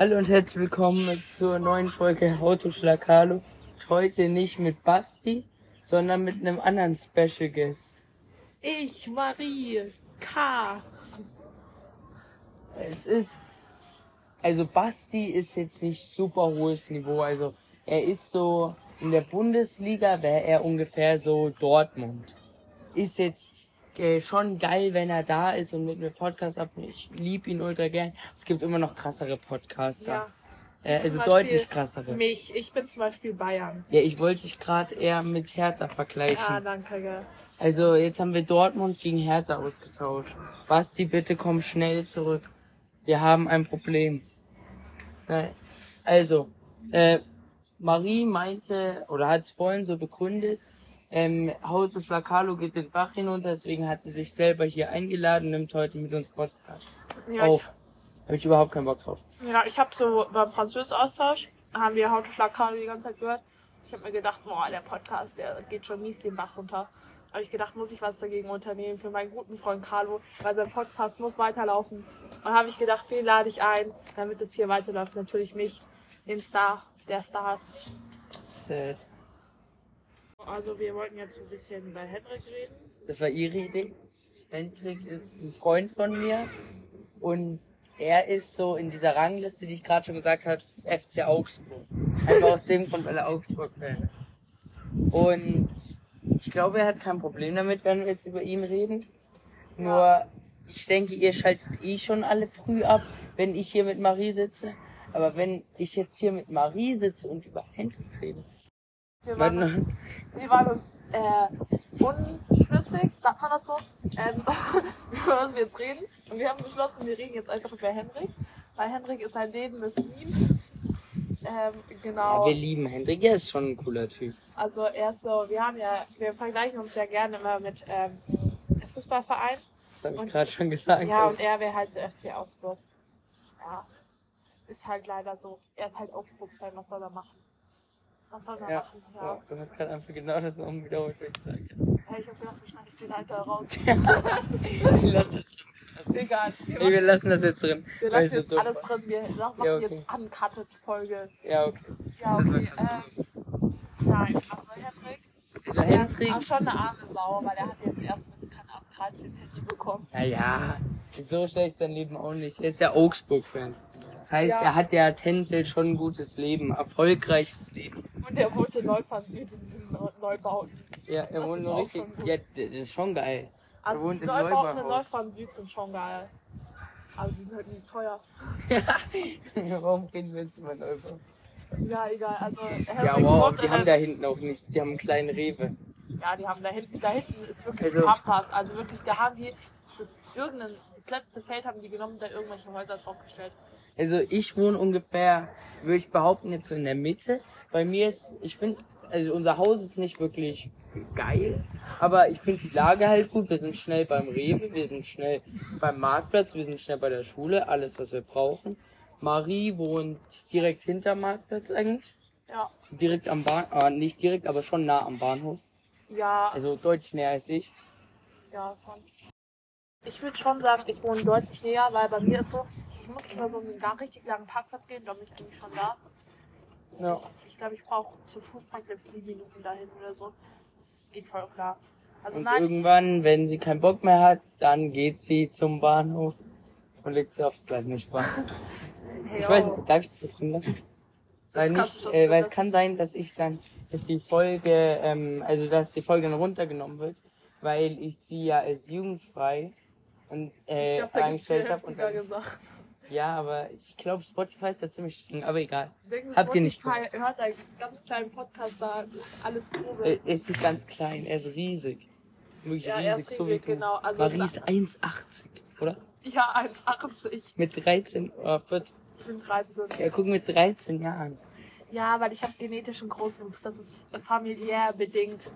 Hallo und herzlich willkommen zur neuen Folge Autoschlag Hallo. Heute nicht mit Basti, sondern mit einem anderen Special Guest. Ich, Marie, K. Es ist, also Basti ist jetzt nicht super hohes Niveau, also er ist so, in der Bundesliga wäre er ungefähr so Dortmund. Ist jetzt äh, schon geil, wenn er da ist und mit mir Podcast aufnimmt. Ich lieb ihn ultra gern. Es gibt immer noch krassere Podcaster. Ja. Äh, also deutlich krassere. Mich. Ich bin zum Beispiel Bayern. Ja, ich wollte dich gerade eher mit Hertha Ja, vergleichen. danke, gell. Also jetzt haben wir Dortmund gegen Hertha ausgetauscht. Basti, bitte komm schnell zurück. Wir haben ein Problem. Nein. Also, äh, Marie meinte, oder hat es vorhin so begründet, ähm, Hause Schlakalo geht den Bach hinunter, deswegen hat sie sich selber hier eingeladen und nimmt heute mit uns Podcast Ja, auf. Habe ich überhaupt keinen Bock drauf. ja, ich habe so beim Französisch-Austausch, haben wir Autoschlagkarte die ganze Zeit gehört. Ich habe mir gedacht, boah, der Podcast, der geht schon mies den Bach runter. Habe ich gedacht, muss ich was dagegen unternehmen für meinen guten Freund Carlo, weil sein Podcast muss weiterlaufen. Und habe ich gedacht, wen lade ich ein, damit es hier weiterläuft? Natürlich mich, den Star der Stars. Sad. Also wir wollten jetzt ein bisschen über Henrik reden. Das war ihre Idee. Hendrik ist ein Freund von mir und er ist so in dieser Rangliste, die ich gerade schon gesagt habe, des FC Augsburg. Einfach aus dem Grund, weil er Augsburg-Fan ist. Und ich glaube, er hat kein Problem damit, wenn wir jetzt über ihn reden. Nur, ich denke, ihr schaltet eh schon alle früh ab, wenn ich hier mit Marie sitze. Aber wenn ich jetzt hier mit Marie sitze und über Hendrik rede, Wir waren, dann, wir waren uns äh, unschlüssig, sagt man das so, ähm, über was wir jetzt reden. Und wir haben beschlossen, wir reden jetzt einfach über Henrik. Weil Henrik ist ein lebendes Meme. Ähm, ja, genau. wir lieben Hendrik, er ist schon ein cooler Typ. Also er ist so, wir haben ja, wir vergleichen uns ja gerne immer mit ähm, Fußballverein. Das habe ich gerade schon gesagt. Ja, und er wäre halt so FC Augsburg. Ja. Ist halt leider so. Er ist halt Augsburg-Fan, was soll er machen? Was soll er Ja, machen? ja. Ja. du hast gerade einfach genau das um wiederholt, was ich sage. Hey, ich hab gedacht, du schneidest den Alter raus. Lass es drin. Ist egal. Wir, Nee, wir lassen das jetzt drin. wir lassen so jetzt dumm alles war. drin. Wir machen Ja, okay. jetzt uncuted Folge. Ja, okay. Ja, war okay. Ähm, nein, also Henrik. Also Er Hendrik, ist auch schon eine arme Sau, weil er hat jetzt erst mit, keine Ahnung, 13 Handy bekommen. naja, so schlecht sein Leben auch nicht. Er ist ja Augsburg-Fan. Das heißt, Ja. er hat ja tendenziell schon ein gutes Leben, erfolgreiches Leben. Und er wohnt in Neufahren Süd in diesen Neubauten. Ja, er Das wohnt nur richtig. Ja, das ist schon geil. er Also wohnt die Neubauten in. Neufahren Süd sind schon geil. Aber sie sind halt nicht teuer. Warum reden wir jetzt über Neubau? Ja, egal. Also Henrik Ja, wow, die haben da hinten auch nichts. Die haben einen kleinen Rewe. Ja, die haben da hinten, da hinten ist wirklich Also- Pampas. Also wirklich, da haben die das, irgendein, das letzte Feld haben die genommen und da irgendwelche Häuser draufgestellt. Also ich wohne ungefähr, würde ich behaupten, jetzt so in der Mitte. Bei mir ist, ich finde, also unser Haus ist nicht wirklich geil, aber ich finde die Lage halt gut. Wir sind schnell beim Rewe, wir sind schnell beim Marktplatz, wir sind schnell bei der Schule, alles was wir brauchen. Marie wohnt direkt hinter Marktplatz eigentlich, Ja. direkt am Bahn, äh, nicht direkt, aber schon nah am Bahnhof. Ja, Also deutlich näher als ich. ja, schon. Ich würde schon sagen, ich wohne deutlich näher, weil bei mir ist so, ich muss über so einen gar richtig langen Parkplatz gehen, da bin ich eigentlich schon da. Ja. Ich glaube, ich brauche zu Fuß praktisch sieben Minuten dahin oder so. Das geht voll klar. Also Und nein, ich, irgendwann, wenn sie keinen Bock mehr hat, dann geht sie zum Bahnhof und legt sie aufs Gleis. Nee, Spaß. hey, Ich weiß oh. nicht, darf ich das so drin lassen? Weil, nicht, äh, weil es kann sein, dass ich dann, dass die Folge, ähm, also dass die Folge dann runtergenommen wird, weil ich sie ja als jugendfrei und ich äh, glaube, da gibt's viel eingestellt habe. Ja, aber ich glaube, Spotify ist da ziemlich streng, aber egal. Denkst du, Habt ihr nicht Spotify hört einen ganz kleinen Podcast da alles Grusel? Äh, Er ist nicht ganz klein, er ist riesig. Wirklich Ja, er riesig, ist so wie riesig, du. genau. Also- Marie ist 1,80, oder? Ja, 1,80. Mit 13 oder 14. Ich bin 13. Ja, guck, mit 13 Jahren. Ja, weil ich habe genetischen Großwuchs. Das ist familiär bedingt.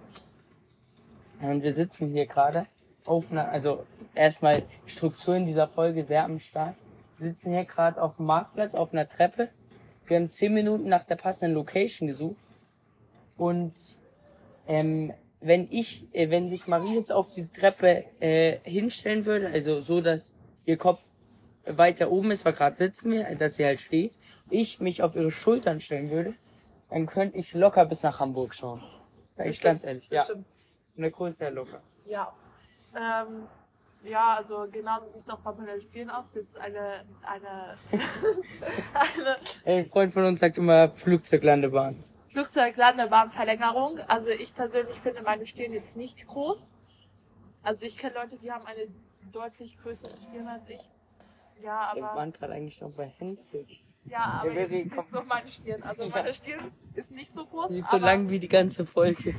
Und wir sitzen hier gerade auf einer, also erstmal Struktur in dieser Folge sehr am Start. Wir sitzen hier gerade auf dem Marktplatz auf einer Treppe. Wir haben 10 Minuten nach der passenden Location gesucht. Und ähm, wenn ich, äh, wenn sich Marie jetzt auf diese Treppe äh, hinstellen würde, also so, dass ihr Kopf weiter oben ist, weil gerade sitzen wir, dass sie halt steht, ich mich auf ihre Schultern stellen würde, dann könnte ich locker bis nach Hamburg schauen. Sag ich ganz ehrlich. Ja. Eine Größe her locker. Ja. Ähm, ja, also genauso sieht es auch bei meiner Stirn aus. Das ist eine, eine, eine Ein Freund von uns sagt immer Flugzeuglandebahn. Flugzeuglandebahnverlängerung. Also ich persönlich finde meine Stirn jetzt nicht groß. Also ich kenne Leute, die haben eine deutlich größere Stirn als ich. Ja, Wir aber, waren gerade eigentlich noch bei Hendrik. ja, aber jetzt, jetzt so meine Stirn. Also meine Stirn ist nicht so groß. Ist so lang wie die ganze Folge.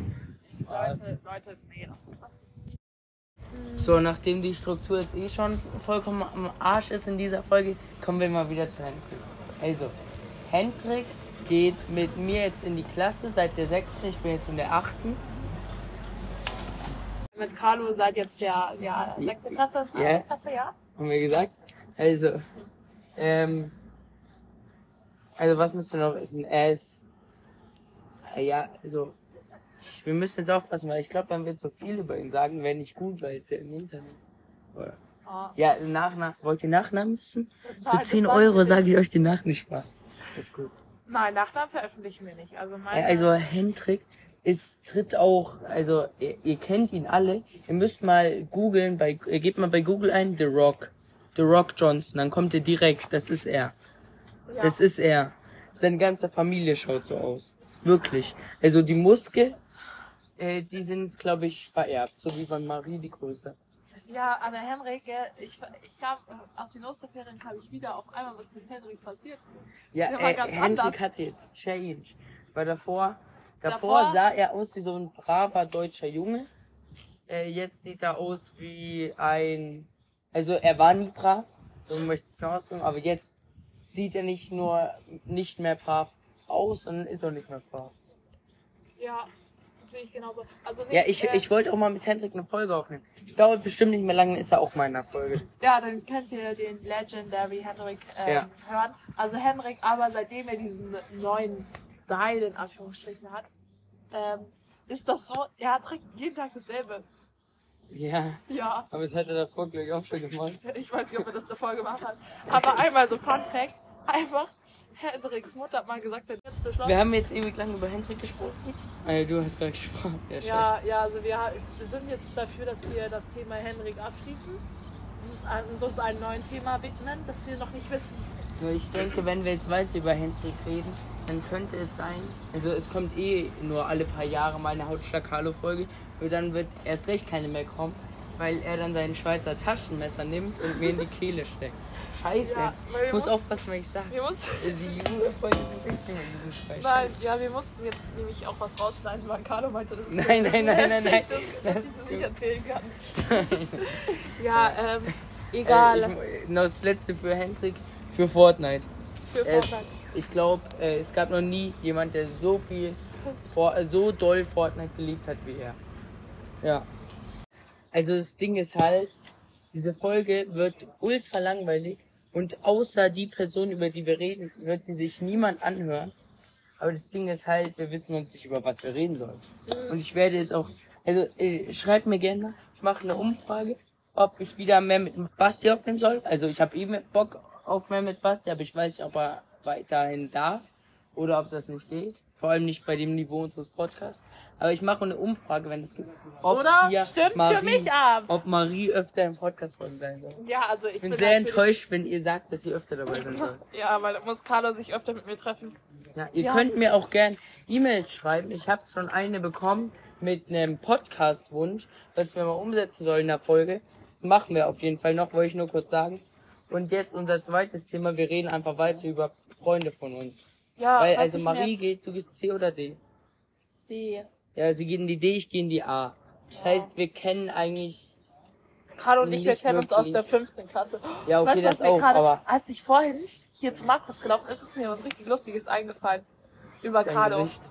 Leute, Leute, nee, das, das ist So, nachdem die Struktur jetzt eh schon vollkommen am Arsch ist in dieser Folge, kommen wir mal wieder zu Hendrik. Also, Hendrik geht mit mir jetzt in die Klasse seit der sechsten, ich bin jetzt in der achten. mit Carlo seit jetzt der, der sechste Klasse. Ja. Klasse, ja. haben wir gesagt. Also, ähm, also was müsst ihr noch wissen? Er ist, ja, also, wir müssen jetzt aufpassen, weil ich glaube, wenn wir so viel über ihn sagen, wäre nicht gut, weil es ja im Internet. Oder? Oh. Ja, Nachnach, wollt ihr Nachnamen wissen? Für Nein, das 10 sagen wir Euro sage ich euch den Nach nicht Spaß. Ist gut. Nein, Nachnamen veröffentlichen wir nicht. Also meine, Ja, also Hendrik ist tritt auch, also ihr, ihr kennt ihn alle. Ihr müsst mal googeln, bei ihr gebt mal bei Google ein The Rock. The Rock Johnson, dann kommt ihr direkt, das ist er. ja. Das ist er. Seine ganze Familie schaut so aus. Wirklich. Also die Muskeln, äh, die sind, glaube ich, vererbt, so wie bei Marie die Größe. Ja, aber Henrik, ich, ich kam aus den Osterferien kam ich wieder auf einmal, was mit Henrik passiert. Ja, Der äh, ganz Hendrik anders. hat jetzt Change. Weil davor, davor, Davor- sah er aus wie so ein braver deutscher Junge. Äh, jetzt sieht er aus wie ein, also er war nie brav, so möchte ich es ausdrücken, aber jetzt sieht er nicht nur nicht mehr brav aus, sondern ist auch nicht mehr brav. Ja, sehe ich genauso. Also nee, Ja, ich, äh, ich wollte auch mal mit Hendrik eine Folge aufnehmen. Es dauert bestimmt nicht mehr lange, ist er auch mal in der Folge. Ja, dann könnt ihr den Legendary Henrik ähm, Ja. hören. Also Henrik, aber seitdem er diesen neuen Style in Anführungsstrichen hat, ähm, ist das so, er trägt jeden Tag dasselbe. Ja, Ja, aber das hat er davor, glaube ich, auch schon gemacht. ich weiß nicht, ob er das davor gemacht hat. Aber einmal so Fun Fact, einfach, Henriks Mutter hat mal gesagt, sie hat jetzt beschlossen. Wir haben jetzt ewig lang über Hendrik gesprochen. Äh, du hast gerade gesprochen. Ja. Ja, ja, also wir, wir sind jetzt dafür, dass wir das Thema Henrik abschließen und uns, einem neuen Thema widmen, das wir noch nicht wissen. Nur ich denke, wenn wir jetzt weiter über Hendrik reden, dann könnte es sein, also es kommt eh nur alle paar Jahre mal eine Hautschlag-Hallo-Folge, und dann wird erst recht keine mehr kommen, weil er dann sein Schweizer Taschenmesser nimmt und mir in die Kehle steckt. Scheiße Ja, jetzt. Ich muss aufpassen, was ich sage. Wir mussten, Die Jugendfolgen sind richtig jugendfrei. nein, ja, wir mussten jetzt nämlich auch was rausschneiden, weil Carlo meinte, das ist Nein, nein, nein, nein, nein. dass, ich das nicht erzählen kann. ja, ähm, egal. Äh, ich, noch das letzte für Hendrik, für Fortnite. für Fortnite. ich glaube, äh, es gab noch nie jemand, der so viel, äh, so doll Fortnite geliebt hat wie er. Ja. Also das Ding ist halt, diese Folge wird ultra langweilig und außer die Person, über die wir reden, wird die sich niemand anhören. Aber das Ding ist halt, wir wissen uns nicht, über was wir reden sollen. Und ich werde es auch, also äh, schreibt mir gerne, ich mache eine Umfrage, ob ich wieder mehr mit Basti aufnehmen soll. Also ich habe eh mit Bock auf mehr mit Basti, aber ich weiß nicht, ob er weiterhin darf oder ob das nicht geht. Vor allem nicht bei dem Niveau unseres Podcasts. Aber ich mache eine Umfrage, wenn es gibt. Ob Oder ihr stimmt für mich ab. Ob Marie öfter im Podcast folgen sein soll. Ja, also ich Ich bin bin sehr enttäuscht, wenn ihr sagt, dass ihr öfter dabei sein sollt. Ja, weil muss Carlo sich öfter mit mir treffen. Ja, ihr Ja. könnt mir auch gern E-Mails schreiben. Ich habe schon eine bekommen mit einem Podcast-Wunsch, was wir mal umsetzen sollen in der Folge. Das machen wir auf jeden Fall noch, wollte ich nur kurz sagen. Und jetzt unser zweites Thema. Wir reden einfach weiter über Freunde von uns. Ja, Weil, also ich Marie geht, du gehst C oder D? Die Ja, sie geht in die D, ich gehe in die A. Das heißt, wir kennen eigentlich, Carlo und ich, wir kennen uns aus der fünften Klasse. Ja, okay, weißt das auch, gerade, aber- als ich vorhin hier zum Marktplatz gelaufen ist, ist mir was richtig Lustiges eingefallen. Über dein Carlo. Gesicht.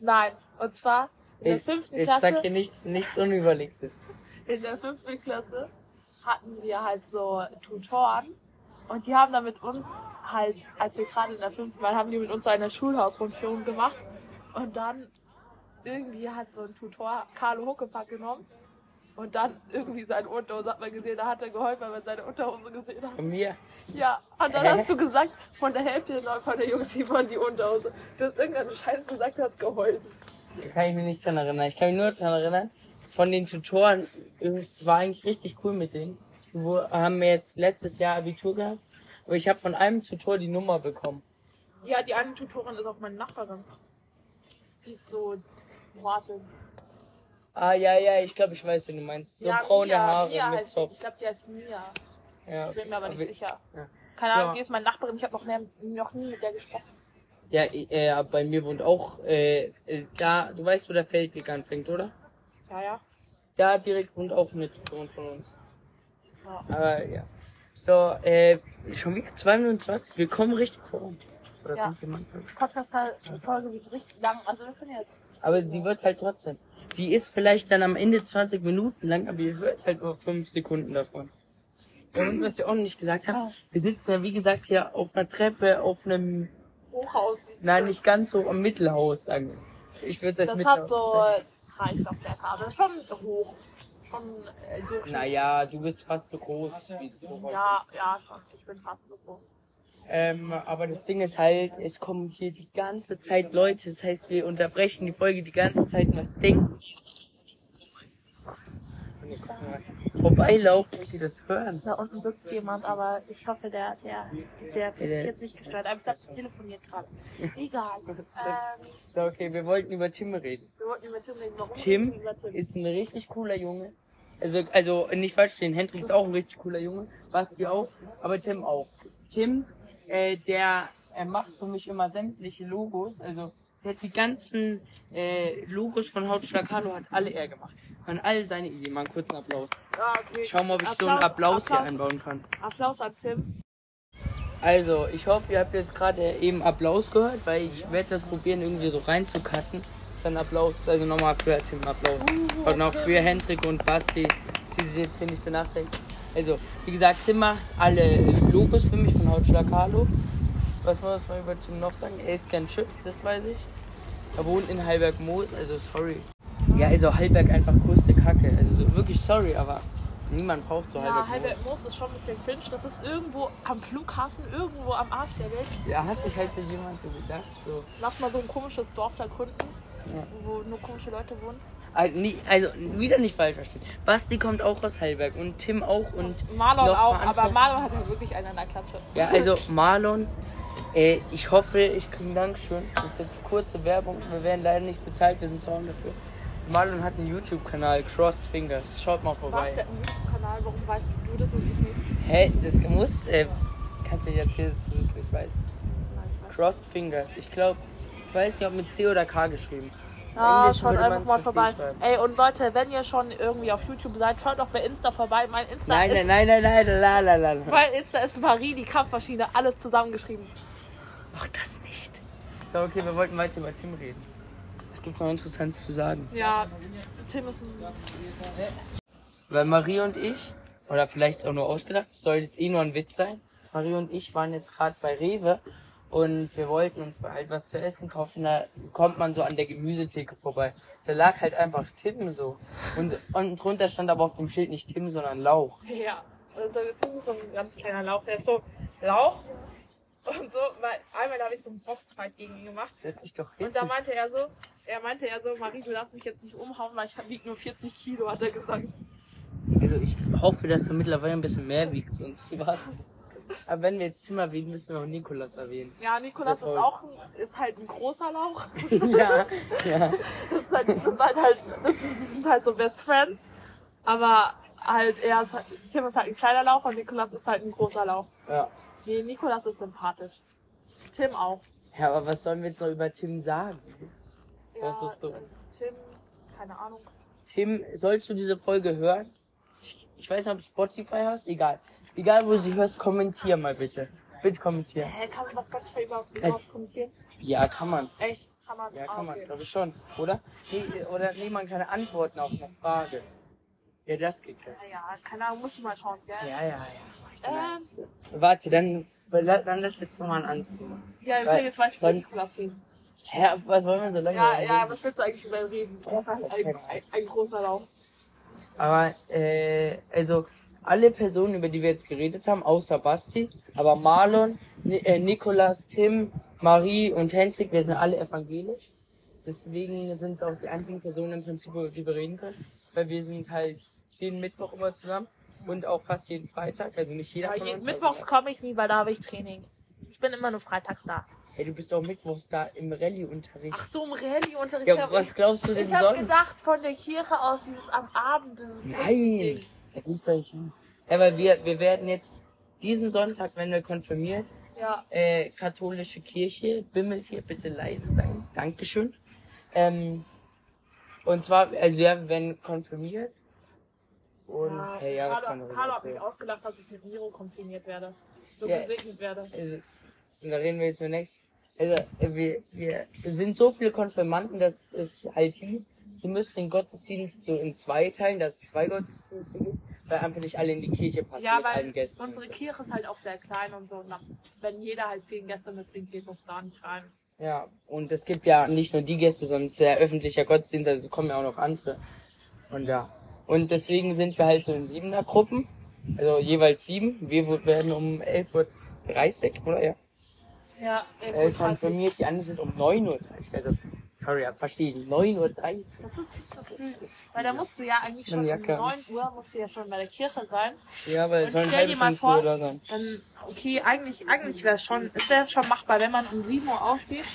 Nein, und zwar in der Ich, fünften jetzt sag Klasse, hier nichts, nichts Unüberlegtes. in der fünften Klasse hatten wir halt so Tutoren und die haben dann mit uns halt, als wir gerade in der fünften waren, haben die mit uns so eine Schulhausrundführung gemacht und dann irgendwie hat so ein Tutor Carlo Huckepack genommen Und dann irgendwie seine Unterhose hat man gesehen, da hat er geheult, weil man seine Unterhose gesehen hat. Von mir. Ja, und dann hast du gesagt, von der Hälfte der- von der Jungs, die waren die Unterhose. Du hast irgendeinen Scheiß gesagt, du hast geheult. Da kann ich mich nicht dran erinnern. Ich kann mich nur dran erinnern, von den Tutoren, es war eigentlich richtig cool mit denen. Wir haben jetzt letztes Jahr Abitur gehabt, aber ich habe von einem Tutor die Nummer bekommen. Ja, die eine Tutorin ist auch meine Nachbarin. Die ist so, warte. Ah, ja, ja, ich glaube, ich weiß, wen du meinst. So ja, braune Mia, Haare Mia mit. Zopf. Ich glaube, die heißt Mia. Ja, Ich bin mir aber nicht aber- sicher. ja. Keine. Ahnung, die ist meine Nachbarin. Ich habe noch, nie- noch nie mit der gesprochen. Ja, äh, bei mir wohnt auch, äh, äh, da, du weißt, wo der Feldweg anfängt, oder? Ja, ja. Da direkt wohnt auch eine Tutorin von uns. Aber ja. So, äh, schon wieder 2 Minuten 20. Wir kommen richtig voran. Oder Ja. Podcast-Folge wird richtig lang. Also wir können jetzt. Aber sie wird halt trotzdem. Die ist vielleicht dann am Ende 20 Minuten lang, aber ihr hört halt nur 5 Sekunden davon. Und was ihr auch noch nicht gesagt habt, wir sitzen ja wie gesagt hier auf einer Treppe, auf einem, Hochhaus. nein, nicht ganz so am Mittelhaus sagen. wir. Ich würde es als Das Mittelhaus hat so drei Stockwerke, aber das ist schon hoch. Schon äh, Durchschnitt. Naja, du bist fast so groß wie das Hochhaus. Ja, ja, schon. Ich bin fast so groß. Ähm, aber das Ding ist halt, es kommen hier die ganze Zeit Leute. Das heißt, wir unterbrechen die Folge die ganze Zeit und was denken. Vorbeilaufen und die das hören. Da unten sitzt jemand, aber ich hoffe, der, der, der fühlt sich jetzt nicht gestört. Aber ich glaube, der telefoniert gerade. Egal. Ähm, So, okay, wir wollten über Tim reden. wir wollten über Tim reden. Warum Tim über Tim? ist ein richtig cooler Junge. Also, also nicht falsch verstehen, Hendrik ist auch ein richtig cooler Junge, Basti auch, aber Tim auch. Tim, äh, der er macht für mich immer sämtliche Logos, also der hat die ganzen äh, Logos von Hautschlag Hallo hat alle er gemacht. Von all seine Ideen. Mal einen kurzen Applaus. Ah, okay. Schauen wir, ob ich so einen Applaus hier einbauen kann. Applaus an Tim. Also, ich hoffe, ihr habt jetzt gerade eben Applaus gehört, weil ich werde das probieren, irgendwie so reinzucutten. Das ist ein Applaus, also nochmal für Tim Applaus. Und noch für Hendrik und Basti, dass sie sich jetzt hier nicht benachteiligt. Also, wie gesagt, Tim macht alle Logos für mich von Hautschlag Carlo. Was muss man über Tim noch sagen? Er ist kein Chips, das weiß ich. Er wohnt in Heilberg-Moos, also sorry. Ja, also Heilberg einfach größte Kacke. Also so, wirklich sorry, aber niemand braucht so Ja, Heilberg-Moos. Halbert Moos ist schon ein bisschen cringe. Das ist irgendwo am Flughafen, irgendwo am Arsch der Welt. Ja, hat sich halt so jemand so gedacht, so. Lass mal so ein komisches Dorf da gründen, wo nur komische Leute wohnen. Also, nie, also wieder nicht falsch verstehen. Basti kommt auch aus Heilberg und Tim auch und Marlon noch auch, ein aber. Marlon hat ja wirklich einen an der Klatsche. Ja, also Marlon, äh, ich hoffe, ich kriege einen Dankeschön. Das ist jetzt kurze Werbung. Wir werden leider nicht bezahlt, wir sind zu haben dafür. Marlon hat einen YouTube-Kanal, Crossed Fingers. Schaut mal Was vorbei. der YouTube-Kanal? Warum weißt du das und ich nicht? Hä, das muss, äh, kannst du nicht erzählen, dass du das nicht weißt. Crossed Fingers. Ich glaube, weiß nicht, ob mit C oder K geschrieben. Ja, Englisch schaut einfach mal vorbei. schreiben. Ey, und Leute, wenn ihr schon irgendwie auf YouTube seid, schaut doch bei Insta vorbei. Mein Insta Nein, ist. nein, nein, nein, nein, la, la, la. Mein Insta ist Marie, die Kampfmaschine, alles zusammengeschrieben. Mach das nicht. So, okay, wir wollten weiter über Tim reden. Es gibt noch Interessantes zu sagen. Ja, Tim ist ein. Weil Marie und ich, oder vielleicht ist es auch nur ausgedacht, es soll jetzt eh nur ein Witz sein. Marie und ich waren jetzt gerade bei Rewe und wir wollten uns halt was zu essen kaufen. Da kommt man so an der Gemüsetheke vorbei. Da lag halt einfach Tim so. Und unten drunter stand aber auf dem Schild nicht Tim, sondern Lauch. Ja, also Tim ist so ein ganz kleiner Lauch. Der ist so Lauch und so, weil einmal da habe ich so einen Boxfight gegen ihn gemacht. Setz dich doch hin. Und da meinte er so, er meinte er so, Marie, du darfst mich jetzt nicht umhauen, weil ich wiege nur 40 Kilo, hat er gesagt. Also ich hoffe, dass er mittlerweile ein bisschen mehr wiegt, sonst was. Aber wenn wir jetzt Tim erwähnen, müssen wir auch Nikolas erwähnen. Ja, Nikolas Ist ist auch ein, ist halt ein großer Lauch. ja, ja. Das ist halt, die sind halt, halt das sind, die sind halt so Best Friends. Aber halt, er ist halt, Tim ist halt ein kleiner Lauch und Nikolas ist halt ein großer Lauch. ja. Nee, Nikolas ist sympathisch. Tim auch. Ja, aber was sollen wir jetzt noch über Tim sagen? Ja, Das ist äh, Tim, keine Ahnung. Tim, sollst du diese Folge hören? Ich, ich weiß nicht, ob du Spotify hast, egal. Egal, wo du sie hörst, kommentier mal bitte. Bitte kommentier. Hä, kann man das Spotify überhaupt, überhaupt kommentieren? Ja, kann man. Echt? Kann man? Ja, Ah, kann man, okay. glaube ich schon. Oder? Nee, oder nee, man kann antworten auf eine Frage. Ja, das geht ja. Ja, ja, keine Ahnung, musst du mal schauen, gell? Ja, ja, ja. Ähm, Warte, dann, dann lass jetzt nochmal ein anderes Thema. ja, wir können jetzt weiter über Nikolas reden. Hä, was wollen wir so lange Ja, reden? ja, was willst du eigentlich über reden? Er ist halt ein, ein, ein großer Lauch. Aber, äh, also, alle Personen, über die wir jetzt geredet haben, außer Basti, aber Marlon, äh, Nikolas, Tim, Marie und Hendrik, wir sind alle evangelisch. Deswegen sind es auch die einzigen Personen im Prinzip, über die wir reden können. Weil wir sind halt jeden Mittwoch immer zusammen und auch fast jeden Freitag. Also nicht jeder von jeden uns. Mittwochs komme ich nie, weil da habe ich Training. Ich bin immer nur freitags da. hey, du bist auch mittwochs da im Rallye-Unterricht. Ach so, im Rallye-Unterricht. Ja, was glaubst du denn Ich habe gedacht, von der Kirche aus, dieses am Abend, dieses Nein, Technikding. Doch nicht hin. Ja, weil wir, wir werden jetzt diesen Sonntag, wenn wir konfirmiert, Ja. äh, katholische Kirche, bimmelt hier bitte leise sein. Dankeschön. Ähm, und zwar, also ja, wir werden konfirmiert. Und, Ja, hey, ja, was Carlo, kann man Carlo hat mich ausgelacht, dass ich mit Miro konfirmiert werde. So Ja. gesegnet werde. Also, und da reden wir jetzt zunächst. Also, wir, wir sind so viele Konfirmanden, dass es halt hieß, sie müssen den Gottesdienst so in zwei teilen, dass es zwei Gottesdienste gibt, weil einfach nicht alle in die Kirche passen Ja, mit weil allen Gästen. unsere Kirche ist halt auch sehr klein und so. Und wenn jeder halt zehn Gäste mitbringt, geht das da nicht rein. Ja, und es gibt ja nicht nur die Gäste, sondern es ist ja öffentlicher Gottesdienst, also kommen ja auch noch andere. Und ja. Und deswegen sind wir halt so in siebener Gruppen, also jeweils sieben. Wir werden um 11.30 Uhr, oder ja? Ja, Äh, konfirmiert, die anderen sind um 9.30 Uhr. Also, sorry, ja, verstehe ich. 9.30 Uhr. Das ist viel zu Das früh. Weil da musst du ja eigentlich schon um meine Jacke. 9 Uhr musst du ja schon bei der Kirche sein. Ja, weil es soll stell dir mal vor, da sein. dann, okay, eigentlich, eigentlich wäre es schon, es wäre schon machbar, wenn man um 7 Uhr aufsteht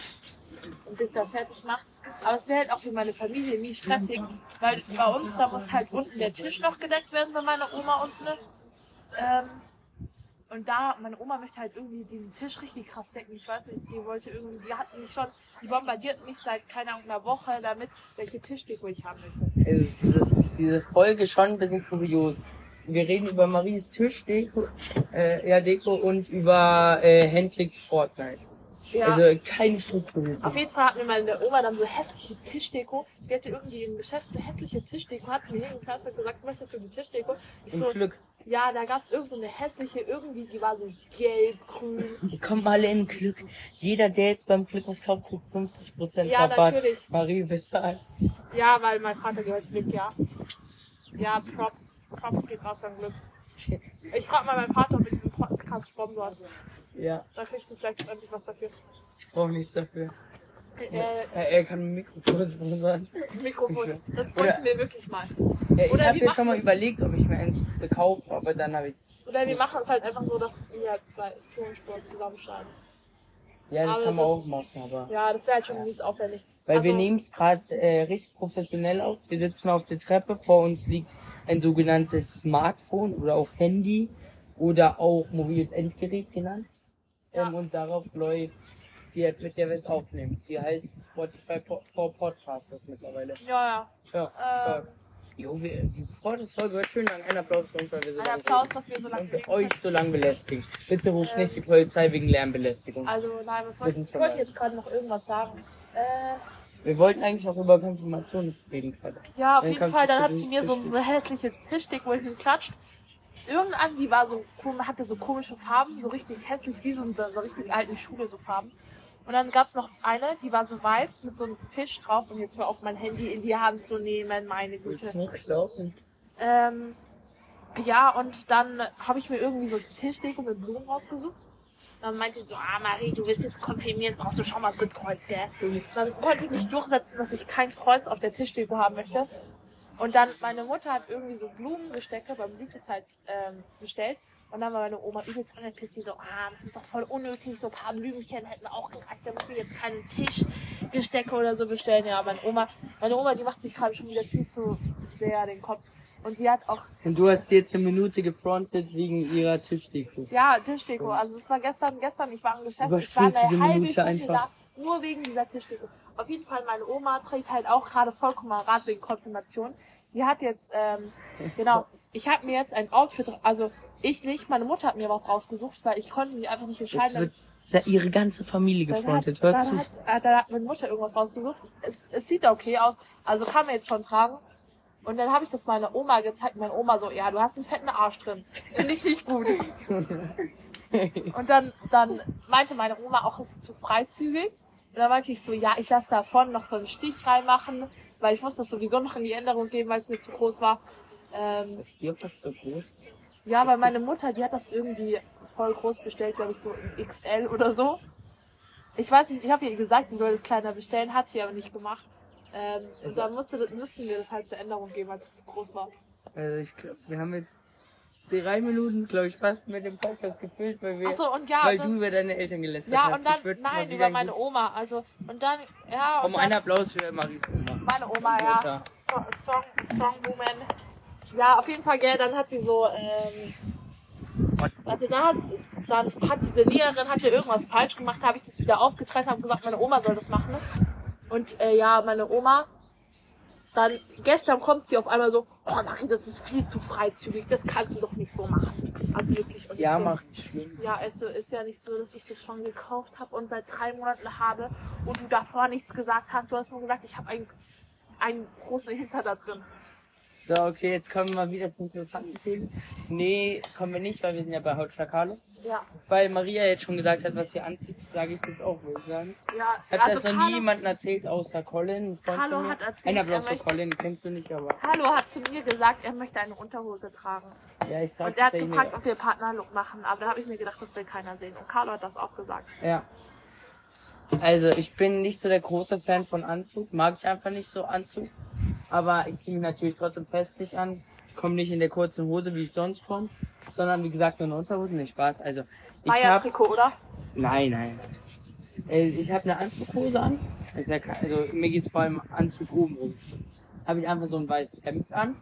und sich dann fertig macht. Aber es wäre halt auch für meine Familie nie stressig, weil bei uns, da muss halt unten der Tisch noch gedeckt werden, wenn meine Oma unten ist. Ähm, und da, meine Oma möchte halt irgendwie diesen Tisch richtig krass decken. Ich weiß nicht, die wollte irgendwie, die hat mich schon, die bombardiert mich seit, keine Ahnung, einer Woche damit, welche Tischdeko ich haben möchte. Also, diese, diese Folge schon ein bisschen kurios. Wir reden über Maries Tischdeko, äh, ja, Deko und über äh, Hendricks Fortnite. Ja. Also keine Struktur. Auf jeden Fall hat mir meine Oma dann so hässliche Tischdeko. Sie hatte irgendwie im Geschäft so hässliche Tischdeko. Hat sie mir hingefahren und gesagt, möchtest du die Tischdeko? Ich Im so, Glück. ja, da gab es irgend so eine hässliche, irgendwie, die war so gelb, grün. Kommen alle in Glück. Jeder, der jetzt beim Glück was kauft, kriegt 50% Ja, Rabatt. natürlich. Marie bezahlt. Ja, weil mein Vater gehört Glück, ja. Ja, Props. Props geht raus an Glück. Ich frage mal meinen Vater, ob er diesen Podcast sponsort. Ja, Da kriegst du vielleicht endlich was dafür. ich brauche nichts dafür. Äh, Er, er kann ein Mikrofon sponsern. Mikrofon. Das bräuchten wir wirklich mal. Ja, ich habe mir schon mal überlegt, ob ich mir eins bekaufe, aber dann habe ich. Oder wir machen es halt einfach so, dass wir zwei Tonspuren zusammenschneiden. Ja, das Aber kann man das- auch machen, aber. Ja, das wäre halt schon mies aufwendig. Weil Also- wir nehmen es gerade äh, richtig professionell auf. Wir sitzen auf der Treppe, vor uns liegt ein sogenanntes Smartphone oder auch Handy oder auch mobiles Endgerät genannt. Ähm, und darauf läuft die App, mit der wir es aufnehmen. Die heißt Spotify Po- for Podcasters mittlerweile. Ja, ja. Ja, Ähm. Jo, wir, die Vorderfolge wird schön lang. Ein Applaus für uns, weil wir so Ein lange Applaus, dass wir so lange und euch so lang belästigen. Bitte ruft nicht die Polizei wegen Lärmbelästigung. Also, nein, was wollte ich? Ich wollte jetzt gerade noch irgendwas sagen. Äh, Wir wollten eigentlich auch über Konfirmation reden gerade. ja, auf Dann jeden Fall, dann hat sie mir so eine hässliche Tischdeko hingeklatscht. Irgendein, die war so, hatte so komische Farben, so richtig hässlich, wie so in so richtig alten Schule, so Farben. Und dann gab's noch eine, die war so weiß mit so einem Fisch drauf und jetzt hör auf mein Handy in die Hand zu nehmen, meine Willst Güte. du nicht glauben? Ähm, ja, und dann habe ich mir irgendwie so Tischdeko mit Blumen rausgesucht. Dann meinte sie so, ah Marie, du wirst jetzt konfirmiert, brauchst du schon was mit Kreuz, gell? Dann konnte ich nicht durchsetzen, dass ich kein Kreuz auf der Tischdeko haben möchte. Und dann, meine Mutter hat irgendwie so Blumengestecke beim Blütezeit ähm, bestellt. Und dann war meine Oma übelst angepisst, die so, ah, das ist doch voll unnötig, so ein paar Blümchen hätten auch gereicht, damit wir jetzt keinen Tischgestecke oder so bestellen. Ja, meine Oma, meine Oma, die macht sich gerade schon wieder viel zu sehr den Kopf. Und sie hat auch Und du hast sie jetzt eine Minute gefrontet wegen ihrer Tischdeko. Ja, Tischdeko. Also das war gestern, gestern, ich war im Geschäft, ich war eine halbe Minute Stunde einfach. da, nur wegen dieser Tischdeko. Auf jeden Fall, meine Oma trägt halt auch gerade vollkommen Rad wegen Konfirmation. Die hat jetzt, ähm, genau, ich habe mir jetzt ein Outfit, also ich nicht, meine Mutter hat mir was rausgesucht, weil ich konnte mich einfach nicht entscheiden. Jetzt wird ihre ganze Familie gefrontet. Hört zu. hat, äh, dann hat meine Mutter irgendwas rausgesucht. Es, es sieht okay aus, also kann man jetzt schon tragen. Und dann habe ich das meiner Oma gezeigt. Meine Oma so, ja, du hast einen fetten Arsch drin. Finde ich nicht gut. Und dann, dann meinte meine Oma auch, es ist zu freizügig. Und dann meinte ich so, ja, ich lasse davon noch so einen Stich reinmachen, weil ich muss das sowieso noch in die Änderung geben, weil es mir zu groß war. Ähm, Bier fast so groß. ja, weil meine Mutter, die hat das irgendwie voll groß bestellt, glaube ich, so in XL oder so. Ich weiß nicht, ich habe ihr gesagt, sie soll das kleiner bestellen, hat sie aber nicht gemacht. Ähm, und Also- dann musste, mussten wir das halt zur Änderung geben, als es zu groß war. Also ich glaube, wir haben jetzt drei Minuten, glaube ich, fast mit dem Podcast gefüllt, weil wir, und ja, weil und du dann, über deine Eltern gelästert ja, hast. und dann, nein, über ein meine Oma, also, und dann, ja, Komm, ein dann, Applaus für Maries Oma. meine Oma, ja, strong, strong woman. Ja, auf jeden Fall, gell, dann hat sie so, ähm, also da hat, dann hat diese Lehrerin hat ja irgendwas falsch gemacht, habe ich das wieder aufgetrennt, habe gesagt, meine Oma soll das machen. Und äh, ja, meine Oma, dann gestern kommt sie auf einmal so, oh Marie, das ist viel zu freizügig, das kannst du doch nicht so machen. Also wirklich. Und Ja, so, nicht schlimm. ja, es ist ja nicht so, dass ich das schon gekauft habe und seit drei Monaten habe und du davor nichts gesagt hast. Du hast nur gesagt, ich habe einen, einen großen Hinter da drin. So, okay, jetzt kommen wir mal wieder zu interessanten Themen. Nee, kommen wir nicht, weil wir sind ja bei Haut Schakalo. Ja, Weil Maria jetzt schon gesagt hat, was sie anzieht, sage ich jetzt auch, würde ich sagen. ja. Hat also das noch Carlo, nie jemandem erzählt, außer Colin? Carlo mir? hat erzählt, Ein Applaus er für möchte- Colin, kennst du nicht, aber. Hallo hat zu mir gesagt, er möchte eine Unterhose tragen. Ja, ich sag Und er hat gefragt, ob wir Partnerlook machen, aber da habe ich mir gedacht, das will keiner sehen. Und Carlo hat das auch gesagt. Ja. Also, ich bin nicht so der große Fan von Anzug. Mag ich einfach nicht so Anzug. Aber ich ziehe mich natürlich trotzdem festlich an. Komme nicht in der kurzen Hose, wie ich sonst komme. Sondern, wie gesagt, nur in Unterhosen. Nicht Spaß. Also, ich hab, Bayern-Trikot, oder? Nein, nein. Äh, Ich habe eine Anzughose an. Ke- Also mir geht's vor allem Anzug oben rum. Habe ich einfach so ein weißes Hemd an.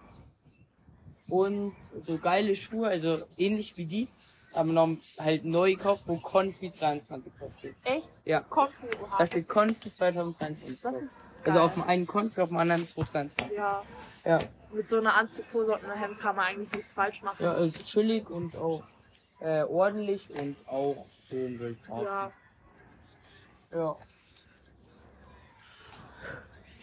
Und so geile Schuhe, also ähnlich wie die. Aber noch halt neu gekauft, wo Confi 23 drauf steht. Echt? Ja. Konfi, Da steht Confi 2023 Das ist Also geil. auf dem einen Confi, auf dem anderen 223. Ja, Ja. mit so einer Anzughose und einem Hemd kann man eigentlich nichts falsch machen. Ja, ist chillig und auch äh, ordentlich und auch schön, würde ich. Ja. Ja.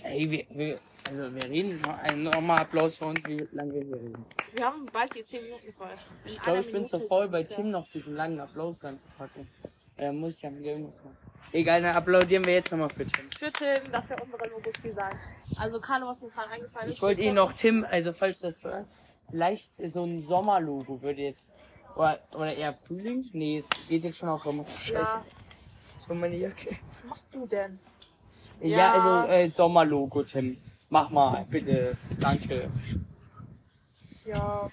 Ey, wir, wir, also wir reden noch ein nochmal Applaus für uns, wie lange wir hier reden. Wir haben bald die 10 Minuten voll. In Ich glaube, ich bin zu faul, sind bei Tim noch diesen langen Applaus ranzupacken. Da muss ich ja wieder irgendwas machen. Egal, dann applaudieren wir jetzt nochmal für Tim. Für Tim, das ist ja unsere Logos Design. Also Carlo, was mir gerade eingefallen ist. Ich wollte eh noch Tim, also falls das hörst, leicht so ein Sommerlogo würde jetzt. Oder, oder eher Frühling? Nee, es geht jetzt schon auf Sommer. Scheiße. Ja, Das war meine Jacke. was machst du denn? Ja, Ja. also äh, Sommerlogo, Tim. Mach mal, bitte. Danke. Ja,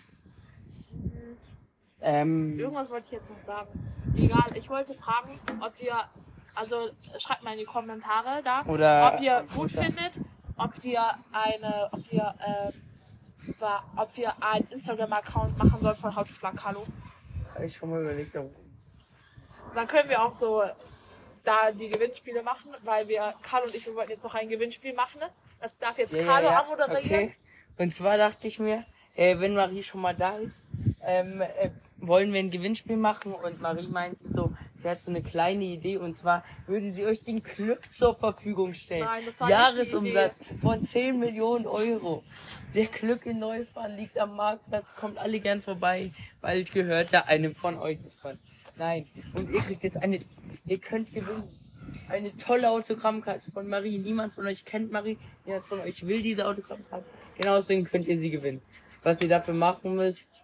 Ähm, irgendwas wollte ich jetzt noch sagen. Egal, ich wollte fragen, ob wir, also schreibt mal in die Kommentare da, Oder- ob ihr gut oder- findet, ob wir eine, ob wir, äh, ob wir einen Instagram-Account machen sollen von How to Schlag Carlo. hab ich schon mal überlegt, aber Dann können wir auch so da die Gewinnspiele machen, weil wir, Carlo und ich, wir wollten jetzt noch ein Gewinnspiel machen. Das darf jetzt Ja, Carlo ja, ja. anmoderieren. Okay. Und zwar dachte ich mir, äh, wenn Marie schon mal da ist, ähm, äh, wollen wir ein Gewinnspiel machen und Marie meinte so, sie hat so eine kleine Idee und zwar würde sie euch den Glück zur Verfügung stellen. Nein, das war nicht die Jahresumsatz von 10 Millionen Euro. Der Glück in Neufahren liegt am Marktplatz, kommt alle gern vorbei. Bald gehört er einem von euch nicht was. Nein. Und ihr kriegt jetzt eine, ihr könnt gewinnen. Eine tolle Autogrammkarte von Marie. Niemand von euch kennt Marie. Niemand von euch will diese Autogrammkarte. Genau deswegen könnt ihr sie gewinnen. Was ihr dafür machen müsst,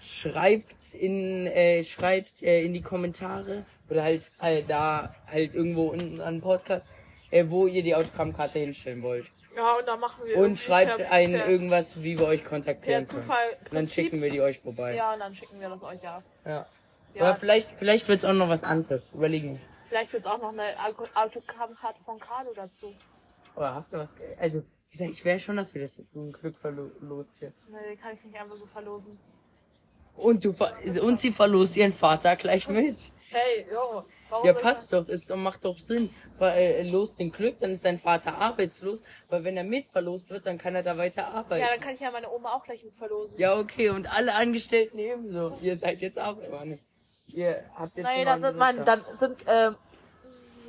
schreibt in, äh, schreibt äh, in die Kommentare oder halt äh, da halt irgendwo unten an den Podcast, äh, wo ihr die Autogrammkarte hinstellen wollt. Ja, und dann machen wir Und schreibt per- ein per- irgendwas, wie wir euch kontaktieren können. Zufall. Dann schicken wir die euch vorbei. Ja, und dann schicken wir das euch ja. Ja. Ja. Aber vielleicht, vielleicht wird's auch noch was anderes. Überlegen. Vielleicht wird es auch noch eine Auto- Autogrammkarte von Carlo dazu. Oder habt ihr was? Also, wie gesagt, ich wäre schon dafür, dass du ein Glück verlost hier. Nee, kann ich nicht einfach so verlosen. Und du ver und sie verlost ihren Vater gleich mit. Hey, jo. Warum Ja, passt doch, ist doch, macht doch Sinn. Weil, äh, los den Glück, dann ist dein Vater arbeitslos, weil wenn er mit verlost wird, dann kann er da weiter arbeiten. Ja, dann kann ich ja meine Oma auch gleich mit verlosen. Ja, okay, und alle Angestellten ebenso. Ihr seid jetzt Arbeiter. Ihr habt jetzt Nein, dann sind, mein, dann sind ähm,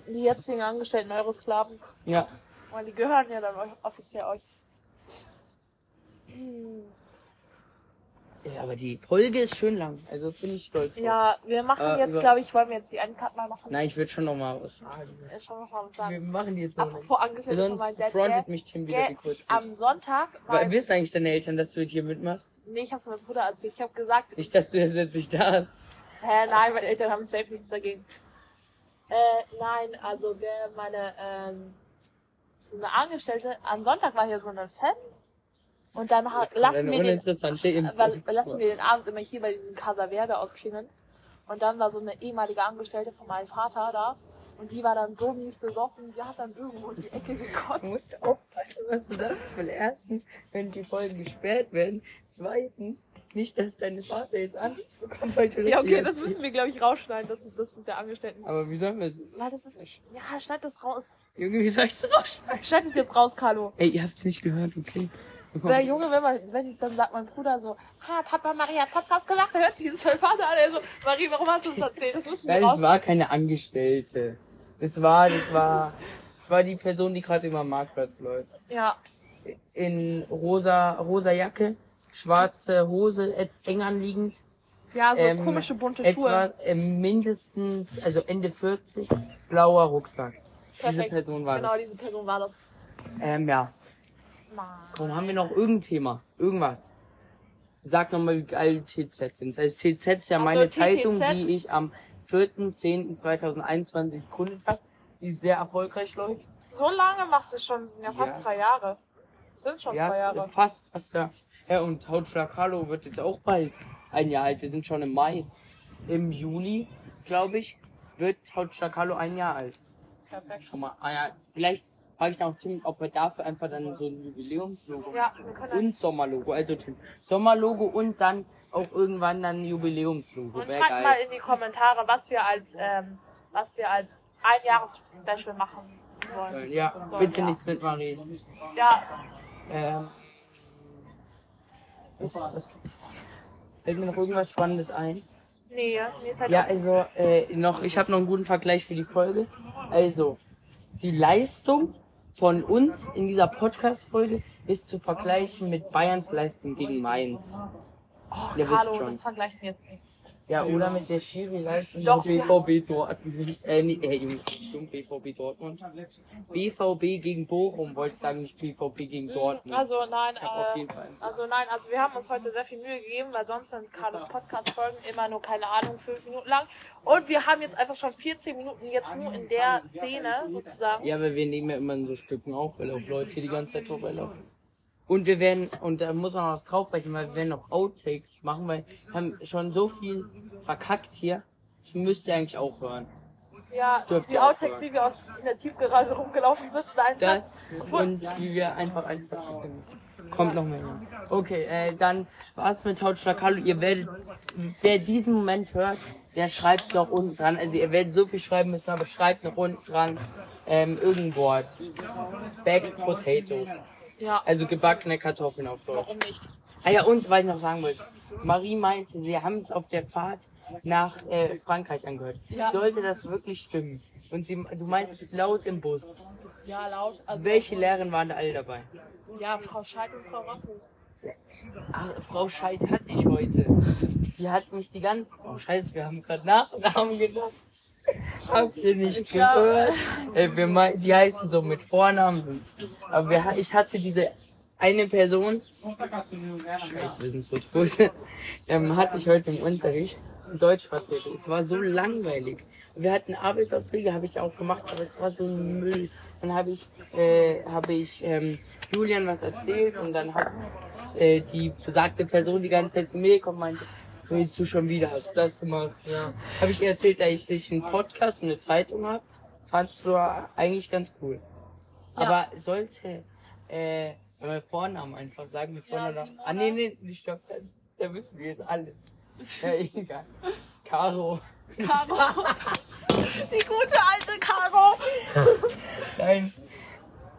die jetzigen Angestellten eure Sklaven. Ja. Weil die gehören ja dann offiziell euch. Hm. Ja, aber die Folge ist schön lang. Also bin ich stolz. drauf. Ja, wir machen Äh, jetzt, über- glaube ich, wollen wir jetzt die Endcut mal machen. Nein, ich würde schon noch mal was sagen. Schon noch mal was Wir sagen. machen die jetzt auch nicht. Apropos meinem Sonst Dad, frontet mich Tim wieder kurz. Am Sonntag war Weil, wissen eigentlich deine Eltern, dass du hier mitmachst? Nee, ich hab's meinem Bruder erzählt. Ich habe gesagt, Nicht, dass du jetzt jetzt nicht da hast. Hä, nein, meine Eltern haben safe nichts dagegen. Äh, nein, also gell, meine, ähm, so eine Angestellte, am Sonntag war hier so ein Fest und dann lassen wir, den, weil, lassen wir den Abend immer hier bei diesem Casa Verde ausklingen. Und dann war so eine ehemalige Angestellte von meinem Vater da und die war dann so mies besoffen, die hat dann irgendwo in die Ecke Du gekotzt. musst aufpassen, was du sagst. Weil erstens, wenn die Folgen gesperrt werden. Zweitens, nicht, dass deine Vater jetzt Angst bekommt, weil du das Ja, okay, hier das müssen wir, glaube ich, rausschneiden, das, das mit der Angestellten. Aber wie sollen wir es? Weil das ist, ja, schneid das raus. Junge, wie soll ich es rausschneiden? Schneid es jetzt raus, Carlo. Ey, ihr habt's nicht gehört, okay? Der Junge, wenn man, wenn, dann sagt mein Bruder so, ha, Papa, Maria hat Podcast gemacht, dann hört sich das mein Vater an. Er so, Marie, warum hast du das erzählt? Das müssen wir Nein, es war keine Angestellte. Das war, das war, das war die Person, die gerade über den Marktplatz läuft. Ja, In rosa, rosa Jacke, schwarze Hose, eng anliegend. ja, so ähm, komische bunte etwa, Schuhe. ähm, mindestens, also Ende 40, blauer Rucksack. Diese Perfekt. Person war Genau, das. diese Person war das. Ähm, ja. Warum haben wir noch irgendein Thema? Irgendwas. Sag nochmal, wie geil TZ sind. Also TZ ist ja Ach so, meine TTZ. Zeitung, die ich am 4.10.2021 gegründet habe, die sehr erfolgreich läuft. So lange machst du schon, das sind ja fast Ja. zwei Jahre. Das sind schon Ja, zwei Jahre. fast, fast ja. Ja, und Hautschlag Hallo wird jetzt auch bald ein Jahr alt. Wir sind schon im Mai. Im Juli, glaube ich, wird Hautschlag Hallo ein Jahr alt. Perfekt. Schon mal. Ah ja, vielleicht frage ich dann auch Tim, ob wir dafür einfach dann so ein Jubiläumslogo Ja, und Sommerlogo. Also Tim, Sommerlogo und dann auch irgendwann dann ein Jubiläumslogo. und schreibt mal geil. in die Kommentare, was wir als, ähm, was wir als Einjahres-Special machen wollen. Ja, So, bitte ja. nichts mit Marie. Ja, Ähm, ist, das, fällt mir noch irgendwas Spannendes ein? nee, nee, ist halt Ja, also äh, noch, ich habe noch einen guten Vergleich für die Folge. Also, die Leistung von uns in dieser Podcast-Folge ist zu vergleichen mit Bayerns Leistung gegen Mainz. Wisst Carlo, das vergleichen wir jetzt nicht. Ja, oder mit der Schiri-Leistung Doch, BVB Dortmund. Äh, nee, äh, Junge, stimmt, BVB Dortmund. BVB gegen Bochum, wollte ich sagen, nicht BVB gegen Dortmund. Also nein, äh, jeden Fall. also nein, also wir haben uns heute sehr viel Mühe gegeben, weil sonst sind Carlos Podcast-Folgen immer nur, keine Ahnung, fünf Minuten lang. Und wir haben jetzt einfach schon 14 Minuten jetzt nur in der Szene sozusagen. Ja, aber wir nehmen ja immer in so Stücken auf, weil auch Leute hier die ganze Zeit vorbeilaufen. Und wir werden, und da muss man noch was draufrechnen, weil wir werden noch Outtakes machen, weil wir haben schon so viel verkackt hier. Das müsst ihr eigentlich auch hören. Ja, die Outtakes, wie wir aus in der Tiefgarage rumgelaufen sind, und einen Das und wie wir einfach eins verkacken. Kommt noch mehr. Okay, äh, dann war's mit Hautschlag Hallo. Ihr werdet, wer diesen Moment hört, der schreibt noch unten dran. Also ihr werdet so viel schreiben müssen, aber schreibt noch unten dran ähm, irgendein Wort. Baked Potatoes. Ja, Also gebackene Kartoffeln auf Deutsch. warum nicht? Ah ja, und was ich noch sagen wollte. Marie meinte, sie haben es auf der Fahrt nach äh, Frankreich angehört. Ja. Sollte das wirklich stimmen? Und sie, du meintest laut im Bus. Ja, laut. Also, Welche Lehrerin waren da alle dabei? Ja, Frau Scheid und Frau Rappelt. Ach, Frau Scheid hatte ich heute. Die hat mich die ganze... Oh scheiße, wir haben gerade Nachnamen gedacht. Habt ihr nicht gehört? Äh, wir mein, die heißen so mit Vornamen. Aber wir, ich hatte diese eine Person, so tot, ähm, hatte ich heute im Unterricht Deutschvertretung. Es war so langweilig. Wir hatten Arbeitsaufträge, habe ich auch gemacht, aber es war so ein Müll. Dann habe ich, äh, habe ich ähm, Julian was erzählt und dann hat äh, die besagte Person die ganze Zeit zu mir gekommen und meinte, willst du schon wieder, hast du das gemacht? Ja. Habe ich ihr erzählt, dass ich einen Podcast und eine Zeitung habe. Fandst du eigentlich ganz cool. Aber sollte, äh, sollen wir Vornamen einfach sagen? Wir Ja, Vornamen Simona. ah, nee, nee, nicht stopp, da, wissen wir jetzt alles. Ja, egal. Caro. Caro. Die gute alte Caro. Nein.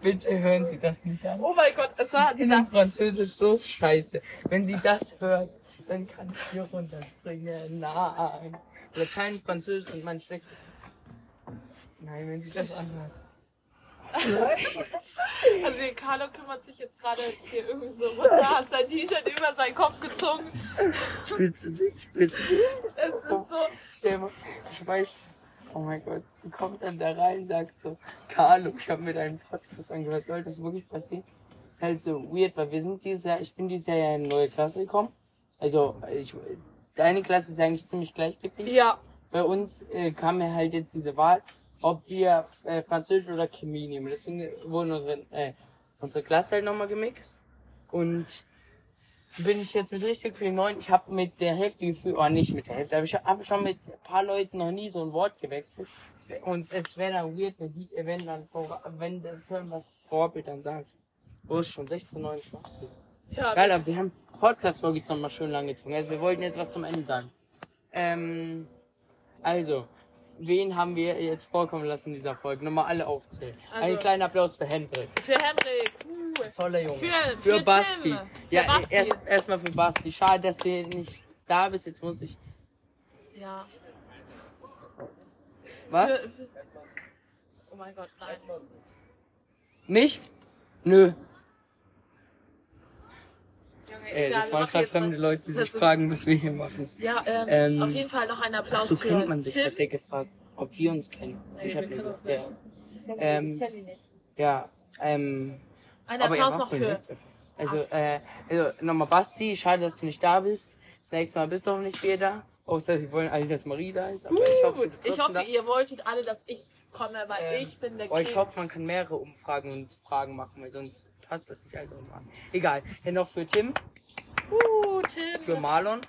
Bitte hören Sie das nicht an. Oh mein Gott, es war dieser. Französisch so scheiße. Wenn sie das hört, dann kann ich hier runterspringen. Nein. Latein, Französisch und mein schlechtes. Nein, wenn sie das anhört. Also hier, Carlo kümmert sich jetzt gerade hier irgendwie so runter, hat sein T-Shirt über seinen Kopf gezogen. Spitze dich, spitze dich. Es ist so. Stell mal, ich weiß, oh mein Gott, kommt dann da rein, sagt so, Carlo, ich habe mir deinen Podcast angehört, soll das wirklich passieren? Ist halt so weird, weil wir sind dieses Jahr, ich bin dieses Jahr ja in eine neue Klasse gekommen. Also, ich, deine Klasse ist eigentlich ziemlich gleich geblieben. Ja. Bei uns äh, kam ja halt jetzt diese Wahl, ob wir äh, Französisch oder Chemie nehmen. Deswegen wurden unsere, äh, unsere Klasse halt nochmal gemixt. Und bin ich jetzt mit richtig vielen neuen. Ich habe mit der Hälfte gefühlt, oh nicht mit der Hälfte, aber ich habe schon mit ein paar Leuten noch nie so ein Wort gewechselt. Und es wäre dann weird, wenn, die, wenn dann wenn das hören, was Vorbild dann sagt. Oh, ist schon 16, 29. Ja, Geil, aber wir haben Podcast-Folge jetzt nochmal schön lang gezogen. Also wir wollten jetzt was zum Ende sagen. Ähm, also, wen haben wir jetzt vorkommen lassen in dieser Folge? Nochmal alle aufzählen. Also- Einen kleinen Applaus für Hendrik. für Henrik. Uh. Toller Junge. Für- für, für Basti. Tim. Ja, Für Basti. erst erstmal für Basti. Schade, dass du nicht da bist. Jetzt muss ich. Ja. Was? Für, oh mein Gott, nein. Mich? Nö. Ey, egal, das wir waren gerade fremde Leute, die das sich fragen, was wir hier machen. Ja, ähm, Ähm, auf jeden Fall noch ein Ach Applaus so für kennt man sich. Tim. Hat der gefragt, ob wir uns kennen. Nee, ich wir hab kennen nicht. uns Ja. Ähm, Ich kenn ihn nicht. ja, ähm. Ein Aber Applaus noch für. nett. Also, äh, also nochmal Basti, schade, dass du nicht da bist. Das nächste Mal bist du hoffentlich wieder da. Außer sie wollen alle, dass Marie da ist. Aber ich hoffe, bist Ich hoffe, da. ihr wolltet alle, dass ich komme, weil Ähm, ich bin der Oh, ich King. hoffe, man kann mehrere Umfragen und Fragen machen, weil sonst passt das nicht alle an. Egal. Noch für Tim, Uh, Tim. für Marlon,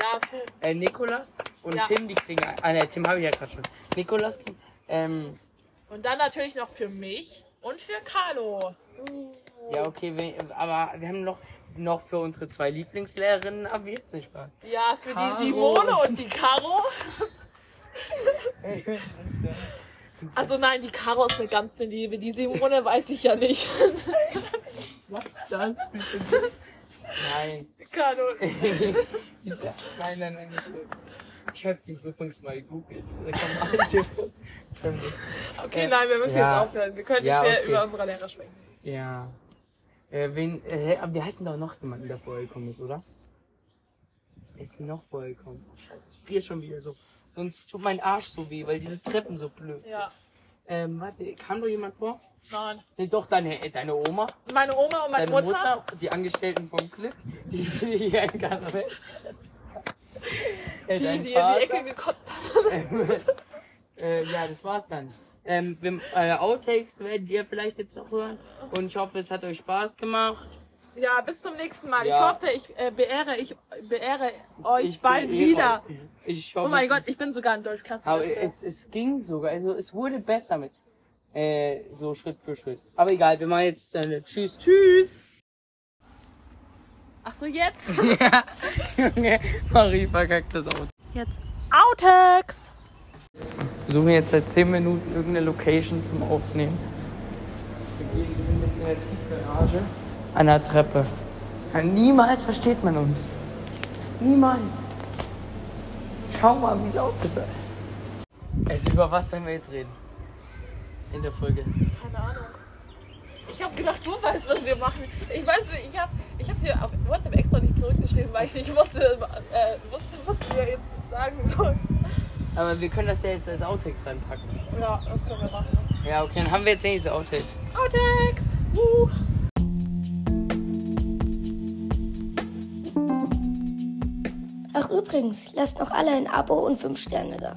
ja, für, äh, Nikolas und Ja. Tim, die kriegen. Ah, ne, Tim habe ich ja gerade schon. Nikolas, ähm, und dann natürlich noch für mich und für Carlo. Uh. ja, okay, wir, aber wir haben noch, noch für unsere zwei Lieblingslehrerinnen, aber jetzt nicht mal. Ja, für Caro. die Simone und die Caro. Also nein, die Caro ist eine ganz liebe. Die Simone weiß ich ja nicht. Was ist das bitte? Nein. Caro. Nein, nein, nein, nicht so. Ich hab dich übrigens mal gegoogelt. Okay, nein, wir müssen Ja. jetzt aufhören. Wir können Ja, nicht mehr okay. über unsere Lehrer sprechen. Ja. Äh, wen, äh, aber wir hatten doch noch jemanden, der vorher gekommen ist, oder? Ist noch vorher gekommen. Scheiße, ich friere schon wieder so. Sonst tut mein Arsch so weh, weil diese Treppen so blöd sind. Ja. Ähm, warte, kam doch jemand vor? Nein. Nee, doch, deine, äh, deine Oma, Meine Oma und meine deine Mutter. Mutter, die Angestellten vom Clip, die, die hier in Kanada. Äh, Die, die in die Ecke gekotzt haben. äh, ja, das war's dann. Ähm, wir, äh, Outtakes werdet ihr vielleicht jetzt noch hören. Und ich hoffe, es hat euch Spaß gemacht. Ja, bis zum nächsten Mal. Ja. Ich hoffe, ich äh, beehre, ich beehre euch Ich bald beehre wieder. euch. Ich hoffe, Oh mein Gott, ich bin sogar in Deutschklasse. Aber es, es ging sogar, also es wurde besser mit äh, so Schritt für Schritt. Aber egal, wir machen jetzt äh, Tschüss. Tschüss. Ach so, jetzt. ja, Junge, Marie verkackt das aus. Jetzt Outtakes. Wir suchen jetzt seit 10 Minuten irgendeine Location zum Aufnehmen. Wir sind jetzt in der Tiefgarage an der Treppe. Ja, niemals versteht man uns. Niemals. Schau mal, wie laut es ist. Also über was sollen wir jetzt reden? In der Folge. Keine Ahnung. Ich habe gedacht, du weißt, was wir machen. Ich weiß, ich habe ich hab dir auf WhatsApp extra nicht zurückgeschrieben, weil ich nicht wusste, äh, wusste was wir jetzt sagen sollen. Aber wir können das ja jetzt als Outtakes reinpacken. Ja, das können wir machen. Ja, okay, dann haben wir jetzt nicht diese Outtakes. Outtakes. Uh. Ach übrigens, lasst noch alle ein Abo und 5 Sterne da.